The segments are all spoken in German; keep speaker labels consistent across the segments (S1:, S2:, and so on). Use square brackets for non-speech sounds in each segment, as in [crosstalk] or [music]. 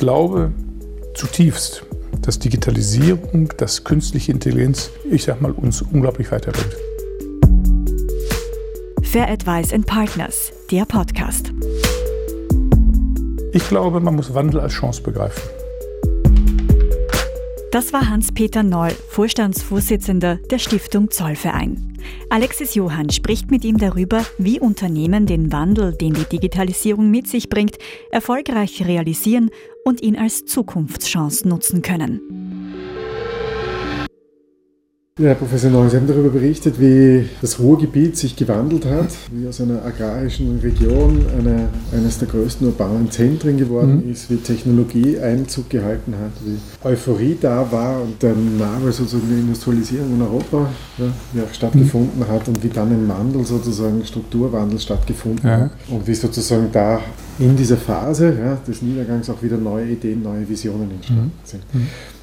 S1: glaube zutiefst, dass Digitalisierung, dass künstliche Intelligenz, ich sag mal, uns unglaublich weiterbringt.
S2: Fair Advice and Partners, der Podcast.
S1: Ich glaube, man muss Wandel als Chance begreifen.
S2: Das war Hans-Peter Noll, Vorstandsvorsitzender der Stiftung Zollverein. Alexis Johann spricht mit ihm darüber, wie Unternehmen den Wandel, den die Digitalisierung mit sich bringt, erfolgreich realisieren und ihn als Zukunftschance nutzen können.
S3: Ja, Herr Professor Neu, Sie haben darüber berichtet, wie das Ruhrgebiet sich gewandelt hat, wie aus einer agrarischen Region eine, eines der größten urbanen Zentren geworden mhm. ist, wie Technologie Einzug gehalten hat, wie Euphorie da war und dann nahe sozusagen die Industrialisierung in Europa ja, wie auch stattgefunden mhm. hat und wie dann ein Wandel sozusagen, Strukturwandel stattgefunden ja. hat und wie sozusagen da in dieser Phase ja, des Niedergangs auch wieder neue Ideen, neue Visionen entstanden mhm. sind.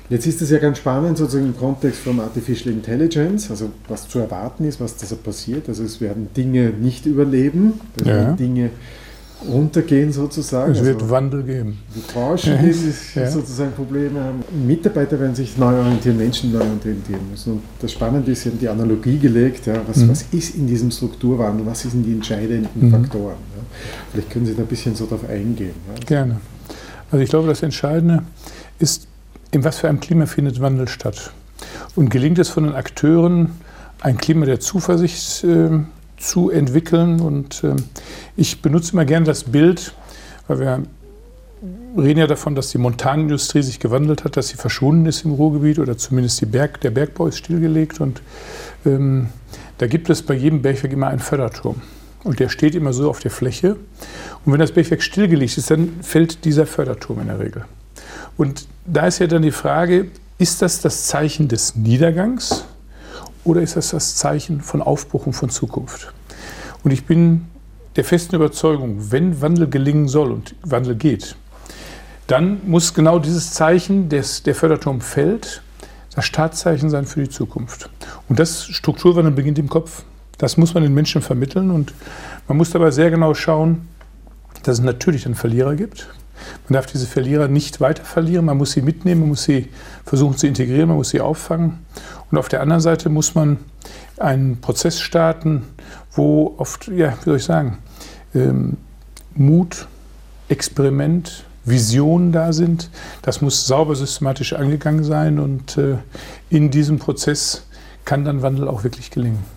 S3: Jetzt ist es ja ganz spannend, sozusagen im Kontext von Artificial Intelligence, also was zu erwarten ist, was da passiert. Also es werden Dinge nicht überleben, es ja. werden Dinge untergehen sozusagen.
S1: Es wird also Wandel geben.
S3: Die Branchen, die ja. sozusagen Probleme haben. Mitarbeiter werden sich neu orientieren, Menschen neu orientieren müssen. Und das Spannende ist, Sie haben die Analogie gelegt, ja, was, mhm. was ist in diesem Strukturwandel, was sind die entscheidenden mhm. Faktoren. Ja. Vielleicht können Sie da ein bisschen so darauf eingehen.
S1: Gerne. Also ich glaube, das Entscheidende ist, in was für einem Klima findet Wandel statt? Und gelingt es von den Akteuren, ein Klima der Zuversicht äh, zu entwickeln? Und äh, ich benutze immer gerne das Bild, weil wir reden ja davon, dass die Montanindustrie sich gewandelt hat, dass sie verschwunden ist im Ruhrgebiet oder zumindest Berg, der Bergbau ist stillgelegt. Und ähm, da gibt es bei jedem Bergwerk immer einen Förderturm. Und der steht immer so auf der Fläche. Und wenn das Bergwerk stillgelegt ist, dann fällt dieser Förderturm in der Regel. Und da ist ja dann die Frage, ist das das Zeichen des Niedergangs oder ist das das Zeichen von Aufbruch und von Zukunft? Und ich bin der festen Überzeugung, wenn Wandel gelingen soll und Wandel geht, dann muss genau dieses Zeichen, des, der Förderturm fällt, das Startzeichen sein für die Zukunft. Und das Strukturwandel beginnt im Kopf. Das muss man den Menschen vermitteln und man muss dabei sehr genau schauen, dass es natürlich einen Verlierer gibt man darf diese Verlierer nicht weiter verlieren, man muss sie mitnehmen, man muss sie versuchen zu integrieren, man muss sie auffangen. Und auf der anderen Seite muss man einen Prozess starten, wo oft, ja, wie soll ich sagen, ähm, Mut, Experiment, Visionen da sind. Das muss sauber systematisch angegangen sein und äh, in diesem Prozess kann dann Wandel auch wirklich gelingen.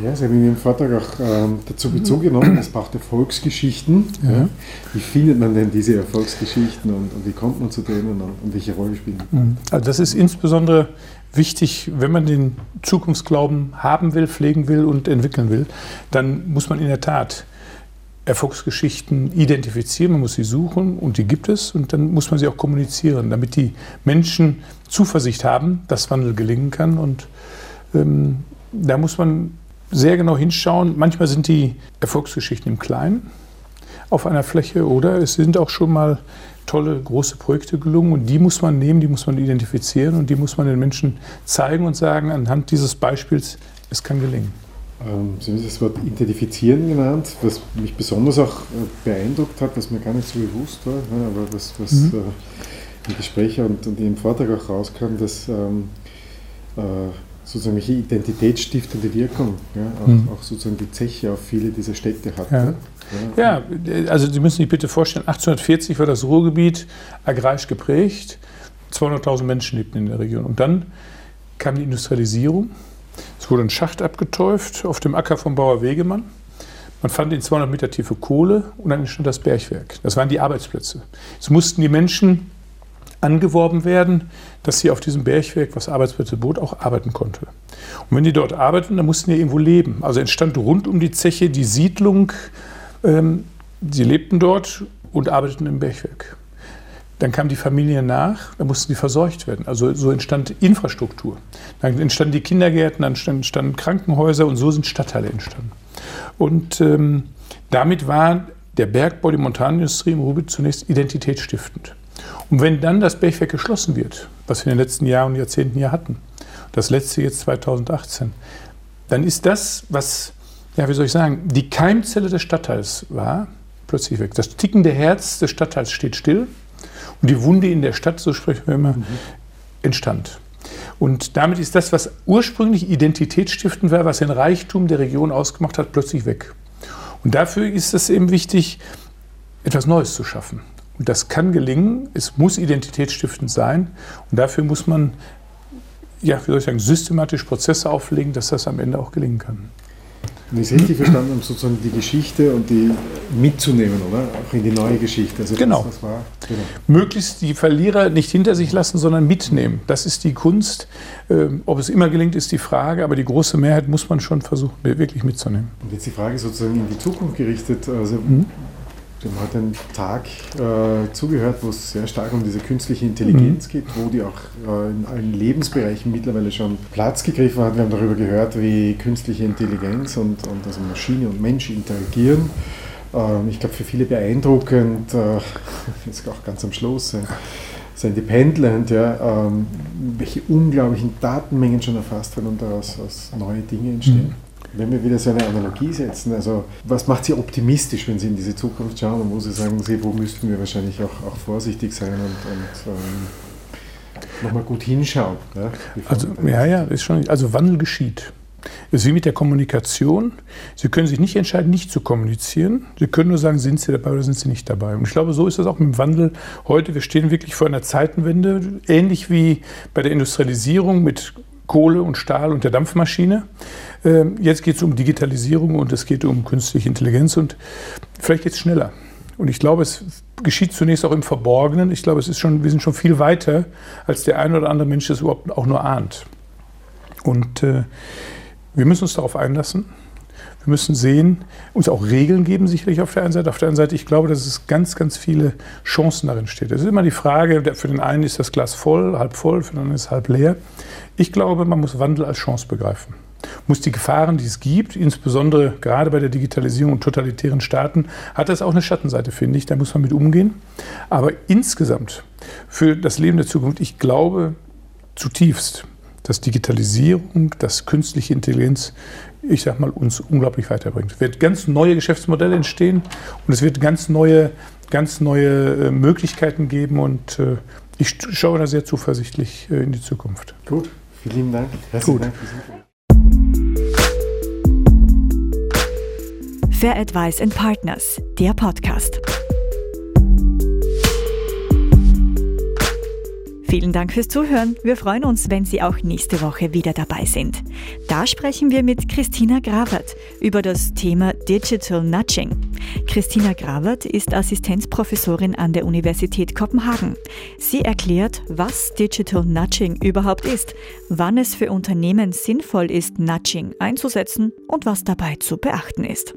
S3: Ja, Sie haben in Ihrem Vortrag auch ähm, dazu Bezug genommen, es braucht Erfolgsgeschichten. Ja. Wie findet man denn diese Erfolgsgeschichten und, und wie kommt man zu denen und, und welche Rolle spielen?
S1: Mhm. Also das ist insbesondere wichtig, wenn man den Zukunftsglauben haben will, pflegen will und entwickeln will, dann muss man in der Tat Erfolgsgeschichten identifizieren, man muss sie suchen und die gibt es und dann muss man sie auch kommunizieren, damit die Menschen Zuversicht haben, dass Wandel gelingen kann und ähm, da muss man sehr genau hinschauen. Manchmal sind die Erfolgsgeschichten im Kleinen auf einer Fläche oder es sind auch schon mal tolle große Projekte gelungen und die muss man nehmen, die muss man identifizieren und die muss man den Menschen zeigen und sagen, anhand dieses Beispiels, es kann gelingen.
S3: Ähm, Sie haben das Wort identifizieren genannt, was mich besonders auch äh, beeindruckt hat, was mir gar nicht so bewusst war, ne, aber was, was mhm. äh, im Gespräch und, und im Vortrag auch rauskam, dass ähm, äh, sozusagen welche identitätsstiftende Wirkung ja, auch, mhm. auch, sozusagen die Zeche auf viele dieser Städte hat.
S1: Ja. Ja. ja. also Sie müssen sich bitte vorstellen, 1840 war das Ruhrgebiet agrarisch geprägt, 200.000 Menschen lebten in der Region. Und dann kam die Industrialisierung, es wurde ein Schacht abgetäuft auf dem Acker vom Bauer Wegemann. Man fand in 200 Meter tiefe Kohle und dann entstand das Bergwerk. Das waren die Arbeitsplätze. Es mussten die Menschen angeworben werden, dass sie auf diesem Bergwerk, was Arbeitsplätze bot, auch arbeiten konnte. Und wenn die dort arbeiteten, dann mussten die irgendwo leben. Also entstand rund um die Zeche die Siedlung. Ähm, sie lebten dort und arbeiteten im Bergwerk. Dann kam die Familie nach, dann mussten die versorgt werden. Also so entstand Infrastruktur. Dann entstanden die Kindergärten, dann entstanden Krankenhäuser und so sind Stadtteile entstanden. Und ähm, damit war der Bergbau, die Montanindustrie im Ruhrgebiet zunächst identitätsstiftend. Und wenn dann das Bergwerk geschlossen wird, was wir in den letzten Jahren und Jahrzehnten ja hatten, das letzte jetzt 2018, dann ist das, was, ja, wie soll ich sagen, die Keimzelle des Stadtteils war, plötzlich weg. Das tickende Herz des Stadtteils steht still. Und die Wunde in der Stadt, so sprechen wir immer, mhm. entstand. Und damit ist das, was ursprünglich identitätsstiftend war, was den Reichtum der Region ausgemacht hat, plötzlich weg. Und dafür ist es eben wichtig, etwas Neues zu schaffen. Und das kann gelingen, es muss identitätsstiftend sein. Und dafür muss man, ja, wie soll ich sagen, systematisch Prozesse auflegen, dass das am Ende auch gelingen kann.
S3: Wenn ich es richtig verstanden habe, sozusagen die Geschichte und die mitzunehmen, oder? Auch in die neue Geschichte.
S1: Also genau. Das, war, genau. Möglichst die Verlierer nicht hinter sich lassen, sondern mitnehmen. Das ist die Kunst. Ähm, ob es immer gelingt, ist die Frage, aber die große Mehrheit muss man schon versuchen, wirklich mitzunehmen.
S3: Und jetzt die Frage sozusagen in die Zukunft gerichtet. Also mhm. Wir haben heute einen Tag äh, zugehört, wo es sehr stark um diese künstliche Intelligenz mhm. geht, wo die auch äh, in allen Lebensbereichen mittlerweile schon Platz gegriffen hat. Wir haben darüber gehört, wie künstliche Intelligenz und, und also Maschine und Mensch interagieren. Ähm, ich glaube, für viele beeindruckend, äh, [laughs] jetzt auch ganz am Schluss, sehr independent, ja, ähm, welche unglaublichen Datenmengen schon erfasst werden und daraus neue Dinge entstehen. Mhm. Wenn wir wieder so eine Analogie setzen, also was macht Sie optimistisch, wenn Sie in diese Zukunft schauen und wo Sie sagen, Sie, wo müssten wir wahrscheinlich auch, auch vorsichtig sein und, und ähm, nochmal gut hinschauen?
S1: Ja, also, ja, ja, ist schon, also Wandel geschieht. Es ist wie mit der Kommunikation. Sie können sich nicht entscheiden, nicht zu kommunizieren. Sie können nur sagen, sind Sie dabei oder sind Sie nicht dabei. Und ich glaube, so ist es auch mit dem Wandel heute. Wir stehen wirklich vor einer Zeitenwende, ähnlich wie bei der Industrialisierung mit Kohle und Stahl und der Dampfmaschine. Ähm, jetzt geht es um Digitalisierung und es geht um künstliche Intelligenz und vielleicht geht es schneller. Und ich glaube, es geschieht zunächst auch im Verborgenen. Ich glaube, es ist schon, wir sind schon viel weiter, als der ein oder andere Mensch das überhaupt auch nur ahnt. Und äh, wir müssen uns darauf einlassen. Wir müssen sehen, uns auch Regeln geben, sicherlich auf der einen Seite. Auf der anderen Seite, ich glaube, dass es ganz, ganz viele Chancen darin steht. Es ist immer die Frage, für den einen ist das Glas voll, halb voll, für den anderen ist es halb leer. Ich glaube, man muss Wandel als Chance begreifen. Muss die Gefahren, die es gibt, insbesondere gerade bei der Digitalisierung und totalitären Staaten, hat das auch eine Schattenseite, finde ich. Da muss man mit umgehen. Aber insgesamt für das Leben der Zukunft, ich glaube zutiefst, dass Digitalisierung, dass künstliche Intelligenz, ich sag mal, uns unglaublich weiterbringt. Es wird ganz neue Geschäftsmodelle entstehen und es wird ganz neue, ganz neue äh, Möglichkeiten geben und äh, ich schaue da sehr zuversichtlich äh, in die Zukunft.
S3: Gut, vielen Dank. Herzlichen Gut. Dank
S2: Fair Advice and Partners, der Podcast. Vielen Dank fürs Zuhören. Wir freuen uns, wenn Sie auch nächste Woche wieder dabei sind. Da sprechen wir mit Christina Gravert über das Thema Digital Nudging. Christina Gravert ist Assistenzprofessorin an der Universität Kopenhagen. Sie erklärt, was Digital Nudging überhaupt ist, wann es für Unternehmen sinnvoll ist, Nudging einzusetzen und was dabei zu beachten ist.